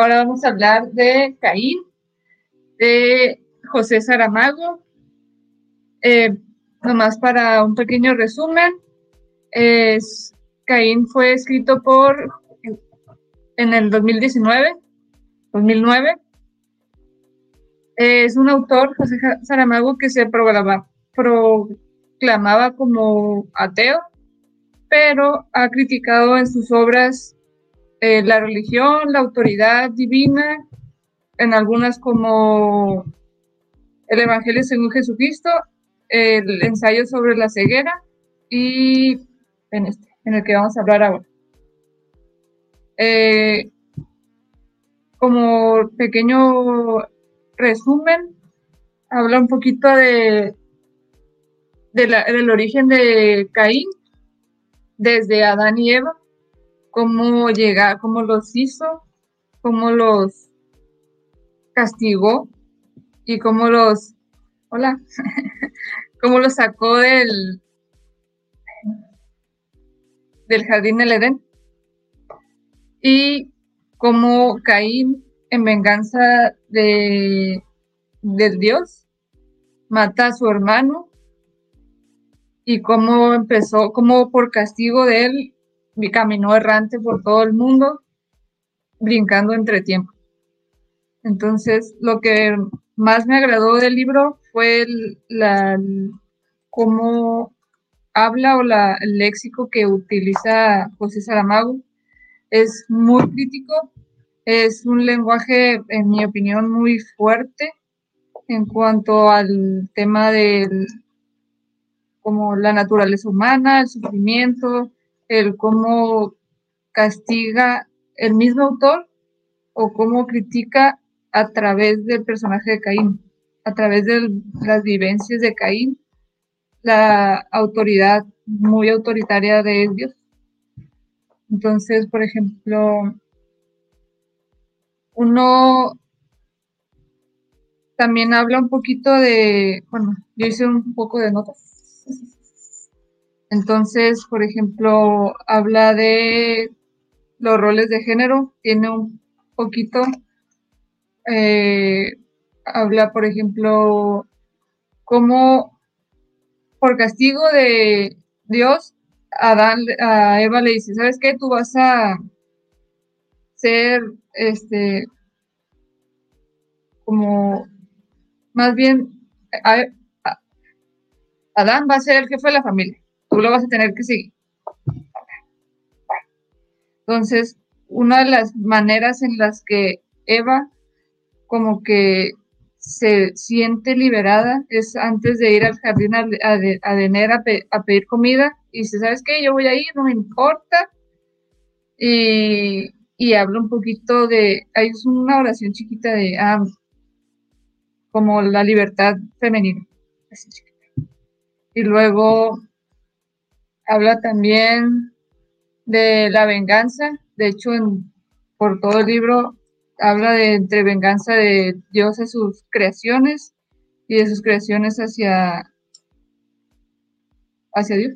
ahora vamos a hablar de Caín, de José Saramago. Eh, nomás para un pequeño resumen, es, Caín fue escrito por en el 2019, 2009. Es un autor, José Saramago, que se proclamaba, proclamaba como ateo, pero ha criticado en sus obras eh, la religión, la autoridad divina, en algunas como el Evangelio según Jesucristo, el ensayo sobre la ceguera y en este, en el que vamos a hablar ahora. Eh, como pequeño resumen, habla un poquito de, del origen de Caín, desde Adán y Eva, cómo llega, cómo los hizo, cómo los castigó y cómo los, hola, cómo los sacó del, del jardín del Edén. Y cómo Caín, en venganza de, Dios, mata a su hermano y cómo empezó, cómo por castigo de él caminó errante por todo el mundo, brincando entre tiempo. Entonces, lo que más me agradó del libro fue la, cómo habla o la, el léxico que utiliza José Saramago es muy crítico, es un lenguaje, en mi opinión, muy fuerte en cuanto al tema de como la naturaleza humana, el sufrimiento, el cómo castiga el mismo autor o cómo critica a través del personaje de Caín, a través de las vivencias de Caín, la autoridad muy autoritaria de Dios. Entonces, por ejemplo, uno también habla un poquito de, bueno, yo hice un poco de notas. Entonces, por ejemplo, habla de los roles de género, tiene un poquito, eh, habla, por ejemplo, cómo por castigo de Dios Adán, a Eva le dice, ¿sabes qué? Tú vas a ser, este, como, más bien, Adán va a ser el jefe de la familia, tú lo vas a tener que seguir. Entonces, una de las maneras en las que Eva como que se siente liberada es antes de ir al jardín a, a, a, pedir comida y dice, ¿sabes qué? Yo voy a ir, no me importa. Y, y habla un poquito de, hay una oración chiquita de, ah, como la libertad femenina. Y luego habla también de la venganza. De hecho, en, por todo el libro habla de entre venganza de Dios a sus creaciones y de sus creaciones hacia, hacia Dios.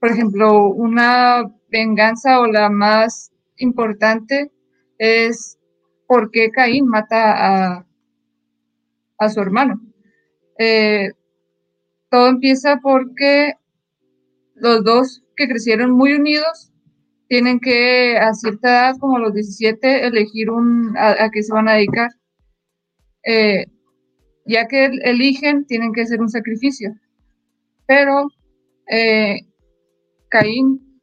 Por ejemplo, una venganza o la más importante es por qué Caín mata a, a su hermano. Eh, todo empieza porque los dos que crecieron muy unidos tienen que a cierta edad, como a los 17, elegir un, a, qué se van a dedicar. Eh, ya que eligen, tienen que hacer un sacrificio. Pero eh, Caín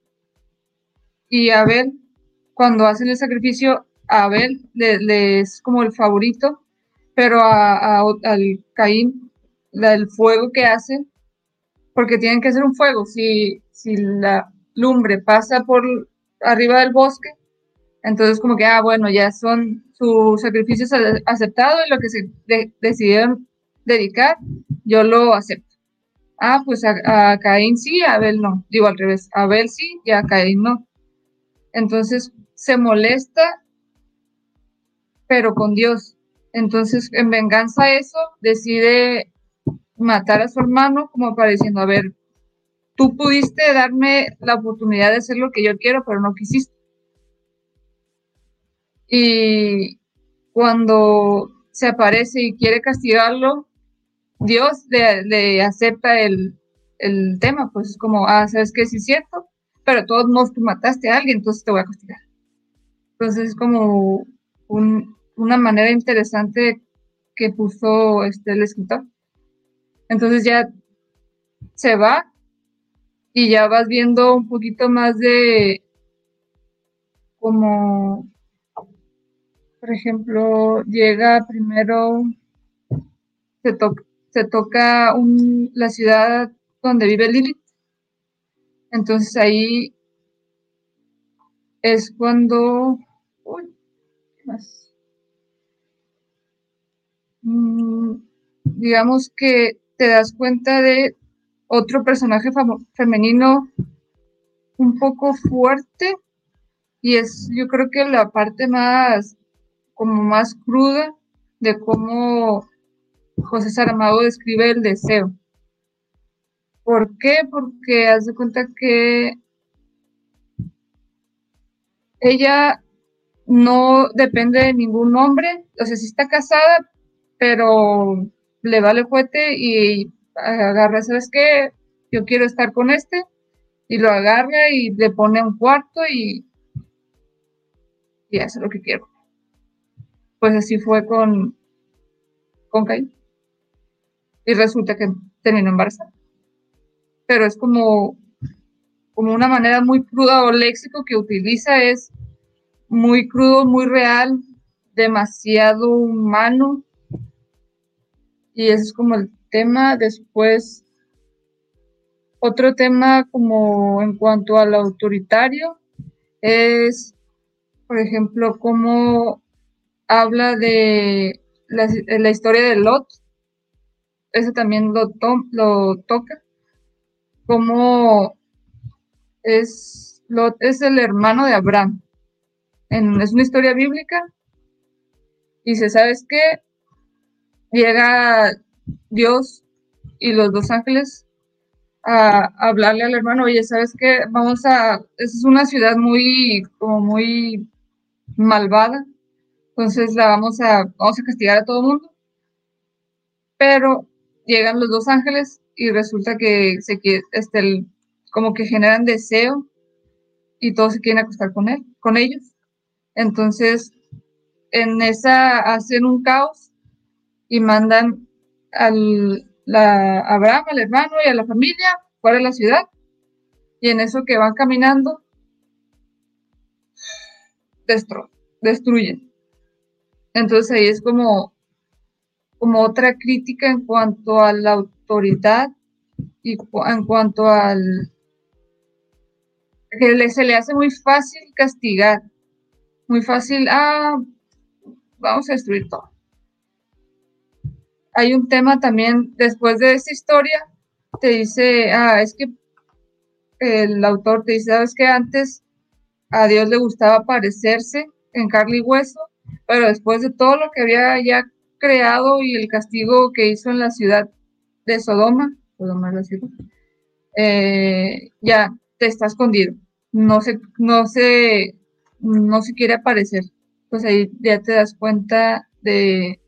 y Abel, cuando hacen el sacrificio, a Abel le, es como el favorito, pero a, al Caín, el fuego que hace, porque tienen que hacer un fuego. Si, si la lumbre pasa por arriba del bosque. Entonces, como que, ah, bueno, ya son sus sacrificios aceptados y lo que se decidieron dedicar, yo lo acepto. Ah, pues a, Caín sí, a Abel no. Digo al revés, a Abel sí y a Caín no. Entonces, se molesta, pero con Dios. Entonces, en venganza a eso, decide matar a su hermano, como para diciendo, a ver, tú pudiste darme la oportunidad de hacer lo que yo quiero, pero no quisiste. Y cuando se aparece y quiere castigarlo, Dios le, acepta el, tema, pues es como, ah, sabes que sí es cierto, pero todos modos tú mataste a alguien, entonces te voy a castigar. Entonces es como una manera interesante que puso este, el escritor. Entonces ya se va y ya vas viendo un poquito más de como, por ejemplo, llega primero, se, se toca la ciudad donde vive Lilith. Entonces ahí es cuando, uy, más? Mm, digamos que te das cuenta de otro personaje femenino un poco fuerte y es yo creo que la parte más como más cruda de cómo José Saramago describe el deseo. ¿Por qué? Porque haz de cuenta que ella no depende de ningún hombre, o sea, sí está casada, pero le vale fuerte y agarra, ¿sabes qué? Yo quiero estar con este, y lo agarra y le pone un cuarto y, y hace lo que quiero. Pues así fue con, con Caín. Y resulta que terminó embarazada. Pero es como, como una manera muy cruda o léxico que utiliza, es muy crudo, muy real, demasiado humano. Y ese es como el tema. Después, otro tema como en cuanto al autoritario es, por ejemplo, cómo habla de la, historia de Lot. Eso también lo, lo toca. Cómo es Lot es el hermano de Abraham. es una historia bíblica. Y se sabes que llega Dios y los dos ángeles a, hablarle al hermano, oye, ¿sabes qué? Vamos a, es una ciudad muy, como muy malvada, entonces la vamos a, vamos a castigar a todo el mundo. Pero llegan los dos ángeles y resulta que se este, como que generan deseo y todos se quieren acostar con él, con ellos. Entonces, en esa hacen un caos y mandan al la, Abraham, al hermano y a la familia fuera de la ciudad. Y en eso que van caminando, destruyen. Entonces ahí es como, como otra crítica en cuanto a la autoridad y en cuanto al que se le hace muy fácil castigar, muy fácil, ah, vamos a destruir todo hay un tema también, después de esta historia, te dice, ah, es que el autor te dice, sabes que antes a Dios le gustaba parecerse en carne y hueso, pero después de todo lo que había ya creado y el castigo que hizo en la ciudad de Sodoma, Sodoma la ciudad, eh, ya te está escondido, no se, no se, no se quiere aparecer. Pues ahí ya te das cuenta de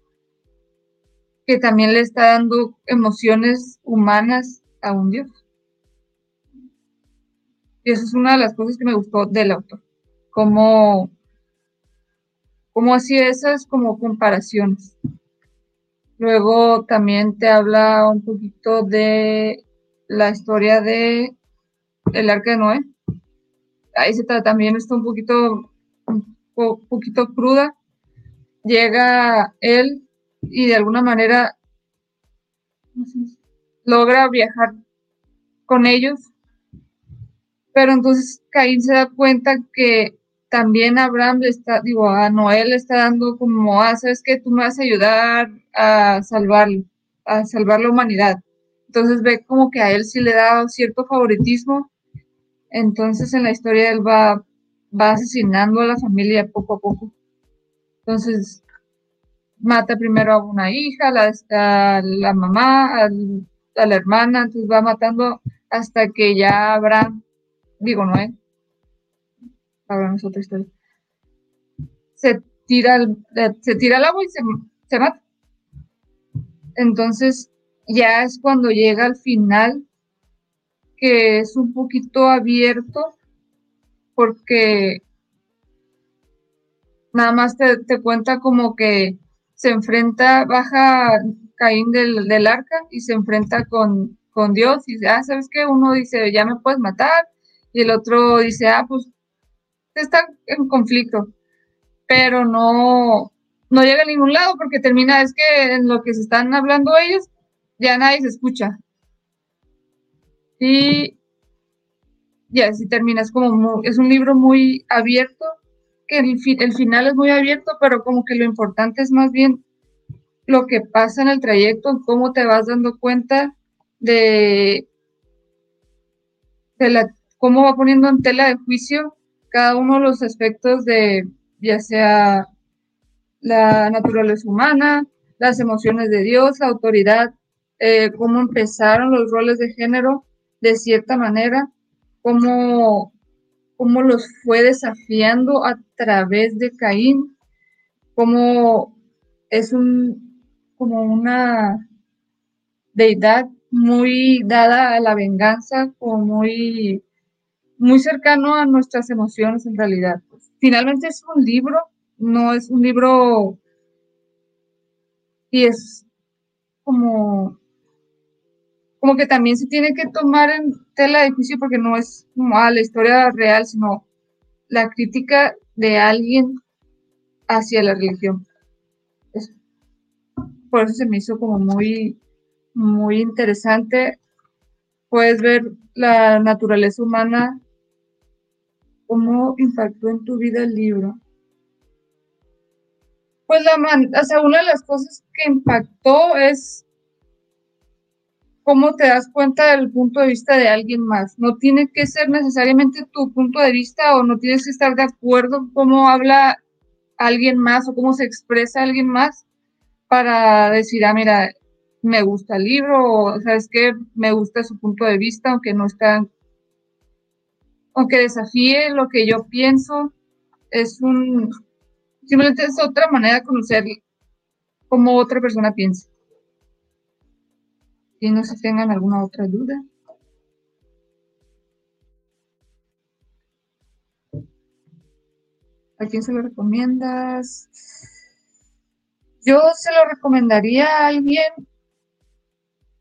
que también le está dando emociones humanas a un Dios. Y eso es una de las cosas que me gustó del autor, como, como hacía esas como comparaciones. Luego también te habla un poquito de la historia de el arca de Noé. Ahí se trata, también está un poquito, un poquito cruda. Llega él y de alguna manera logra viajar con ellos. Pero entonces Caín se da cuenta que también Abraham le está, digo, a Noé le está dando como, ah, sabes que tú me vas a ayudar a salvarlo, a salvar la humanidad. Entonces ve como que a él sí le da cierto favoritismo. Entonces en la historia él va, va asesinando a la familia poco a poco. Entonces mata primero a una hija, a la mamá, a la hermana, entonces va matando hasta que ya Abraham, digo, no, ¿eh? Es otra historia. se tira al, se tira agua y se, se mata. Entonces ya es cuando llega al final que es un poquito abierto porque nada más te, cuenta como que se enfrenta, baja Caín del, del arca y se enfrenta con, con Dios y dice, ah, ¿sabes qué? Uno dice, ya me puedes matar y el otro dice, ah, pues está en conflicto, pero no, no llega a ningún lado porque termina, es que en lo que se están hablando ellos, ya nadie se escucha. Y ya, si terminas como, es un libro muy abierto, que el, el final es muy abierto, pero como que lo importante es más bien lo que pasa en el trayecto, cómo te vas dando cuenta de, de la, cómo va poniendo en tela de juicio cada uno de los aspectos de, ya sea la naturaleza humana, las emociones de Dios, la autoridad, eh, cómo empezaron los roles de género de cierta manera, cómo, cómo los fue desafiando a través de Caín, cómo es un, como una deidad muy dada a la venganza, como muy, muy cercano a nuestras emociones en realidad. Finalmente es un libro, no es un libro y es como como que también se tiene que tomar en tela de juicio porque no es como a la historia real, sino la crítica de alguien hacia la religión. por eso se me hizo como muy, muy interesante. Puedes ver la naturaleza humana, cómo impactó en tu vida el libro. Pues la man, o sea, una de las cosas que impactó es cómo te das cuenta del punto de vista de alguien más. No tiene que ser necesariamente tu punto de vista o no tienes que estar de acuerdo cómo habla alguien más o cómo se expresa alguien más para decir, ah, mira, me gusta el libro o sabes que me gusta su punto de vista, aunque no está, aunque desafíe lo que yo pienso, es un, simplemente es otra manera de conocer cómo otra persona piensa. Y no sé si tengan alguna otra duda. ¿A quién se lo recomiendas? Yo se lo recomendaría a alguien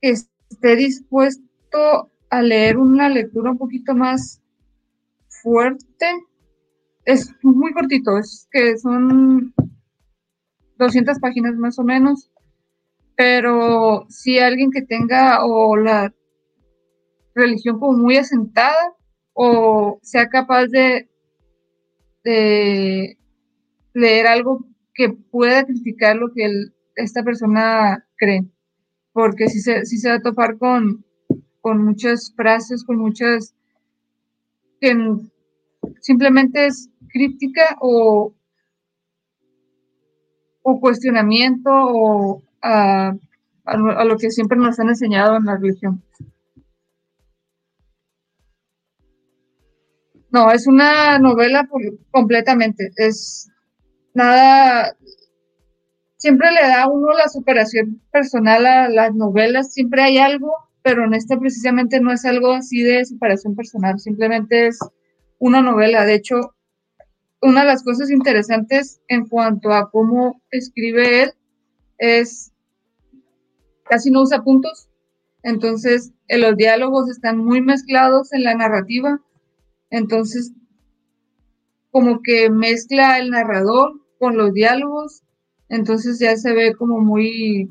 que esté dispuesto a leer una lectura un poquito más fuerte. Es muy cortito, es que son 200 páginas más o menos pero si alguien que tenga o la religión como muy asentada o sea capaz de, leer algo que pueda criticar lo que esta persona cree, porque si se, si se va a topar con, con muchas frases, con muchas que simplemente es crítica o, o cuestionamiento o a, lo que siempre nos han enseñado en la religión. No, es una novela completamente. Es nada. Siempre le da a uno la superación personal a las novelas. Siempre hay algo, pero en esta precisamente no es algo así de superación personal. Simplemente es una novela. De hecho, una de las cosas interesantes en cuanto a cómo escribe él es casi no usa puntos, entonces los diálogos están muy mezclados en la narrativa, entonces como que mezcla el narrador con los diálogos, entonces ya se ve como muy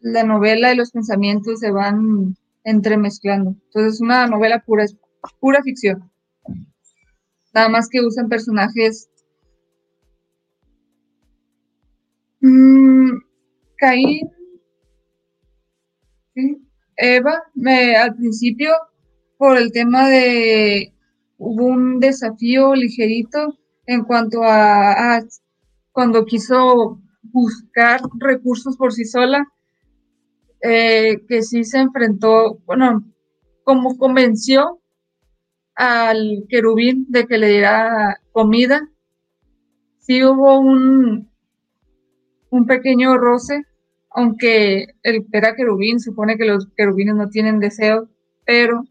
la novela y los pensamientos se van entremezclando. Entonces es una novela pura, pura ficción. Nada más que usan personajes mm, Caín. Eva, me, al principio, por el tema de, hubo un desafío ligerito en cuanto a, cuando quiso buscar recursos por sí sola, eh, que sí se enfrentó, bueno, como convenció al querubín de que le diera comida, sí hubo un, un pequeño roce, aunque el era querubín, supone que los querubines no tienen deseo, pero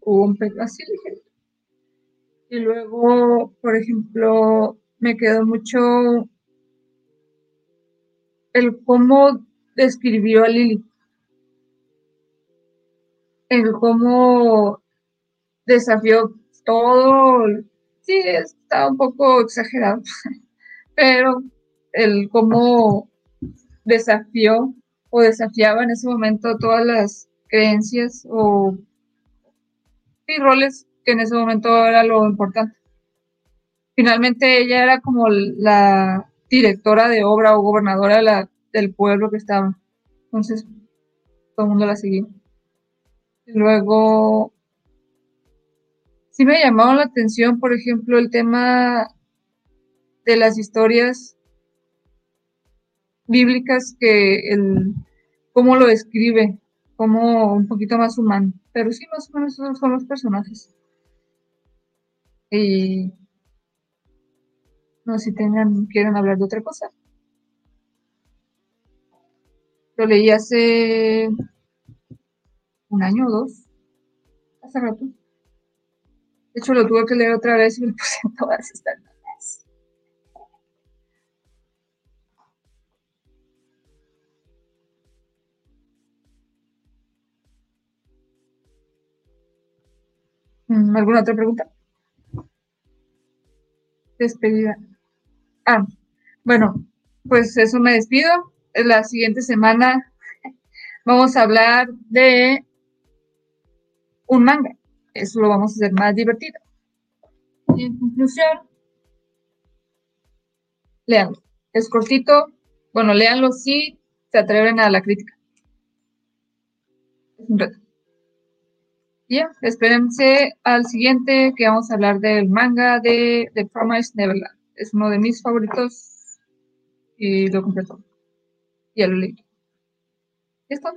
hubo un pequeño así Y luego, por ejemplo, me quedó mucho el cómo describió a Lili, el cómo desafió todo, sí, está un poco exagerado, pero el cómo desafió o desafiaba en ese momento todas las creencias o y roles que en ese momento era lo importante. Finalmente ella era como la directora de obra o gobernadora del pueblo que estaba. Entonces, todo el mundo la seguía. Luego, sí me llamaba la atención, por ejemplo, el tema de las historias bíblicas que el cómo lo describe, como un poquito más humano. Pero sí, más o menos esos son los personajes. Y no sé si tengan, quieren hablar de otra cosa. Lo leí hace un año o dos, hace rato. De hecho, lo tuve que leer otra vez y me puse todas ¿Alguna otra pregunta? Despedida. Ah, bueno, pues eso me despido. La siguiente semana vamos a hablar de un manga. Eso lo vamos a hacer más divertido. Y en conclusión, leanlo. Es cortito. Bueno, léanlo si se atreven a la crítica. Es un reto. Ya, espérense al siguiente que vamos a hablar del manga de The Promised Neverland. Es uno de mis favoritos y lo completo. Ya lo leí. ¿Listo?